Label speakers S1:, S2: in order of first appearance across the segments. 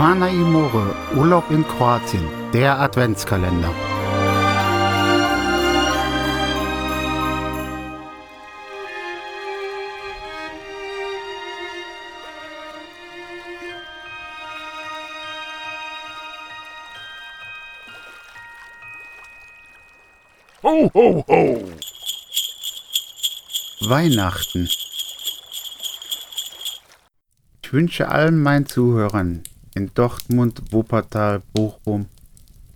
S1: Quana Imore, Urlaub in Kroatien, der Adventskalender.
S2: Ho, ho, ho!
S1: Weihnachten. Ich wünsche allen meinen Zuhörern in Dortmund, Wuppertal, Bochum,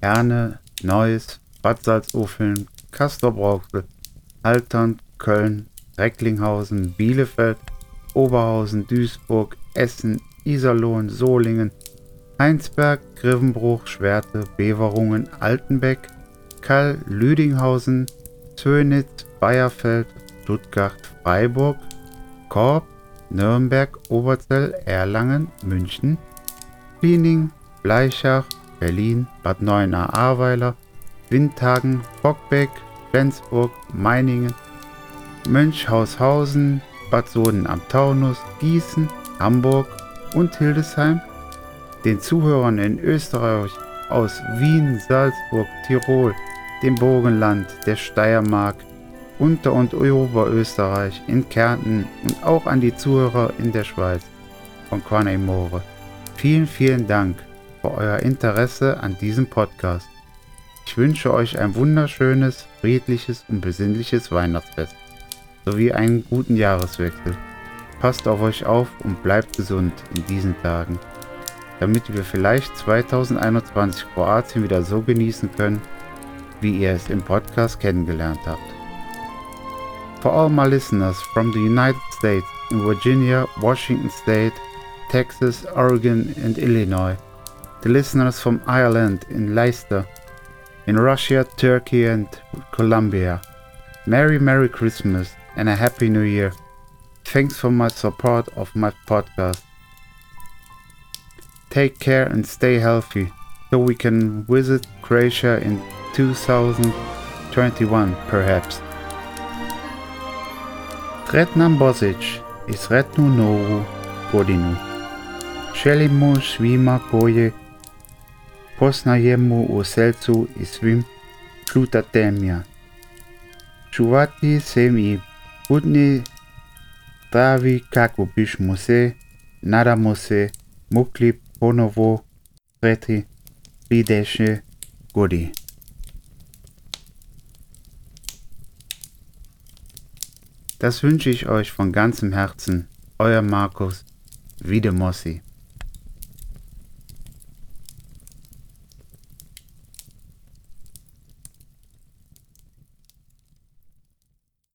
S1: Herne, Neuss, Bad Salzuflen, Castrop-Rauxel, Köln, Recklinghausen, Bielefeld, Oberhausen, Duisburg, Essen, Iserlohn, Solingen, Heinsberg, Grivenbruch, Schwerte, Beverungen, Altenbeck, Kall, Lüdinghausen, Zönitz, Bayerfeld, Stuttgart, Freiburg, Korb, Nürnberg, Oberzell, Erlangen, München, Piening, Bleichach, Berlin, Bad Neuenahr-Ahrweiler, Windhagen, Bockbeck, Flensburg, Meiningen, Mönchhaushausen, Bad Soden am Taunus, Gießen, Hamburg und Hildesheim, den Zuhörern in Österreich aus Wien, Salzburg, Tirol, dem Burgenland, der Steiermark, Unter- und Oberösterreich, in Kärnten und auch an die Zuhörer in der Schweiz von Quaney More. Vielen, vielen Dank für euer Interesse an diesem Podcast. Ich wünsche euch ein wunderschönes, friedliches und besinnliches Weihnachtsfest sowie einen guten Jahreswechsel. Passt auf euch auf und bleibt gesund in diesen Tagen, damit wir vielleicht 2021 Kroatien wieder so genießen können, wie ihr es im Podcast kennengelernt habt. For all my listeners from the United States, in Virginia, Washington State, Texas, Oregon, and Illinois, the listeners from Ireland, in Leicester, in Russia, Turkey, and Colombia, Merry Merry Christmas and a Happy New Year. Thanks for my support of my podcast. Take care and stay healthy so we can visit Croatia in 2021 perhaps. Retnam is Retnu Noru Godinu. Želimo svima koje poznajemo u selcu i svim čutatemja. Čuvati se i budni zdravi kako bismo se, nadamo se, mogli ponovo sreti sljedeće godine. Das wünsche ich euch von ganzem Herzen. Euer Markus Wiedemossi.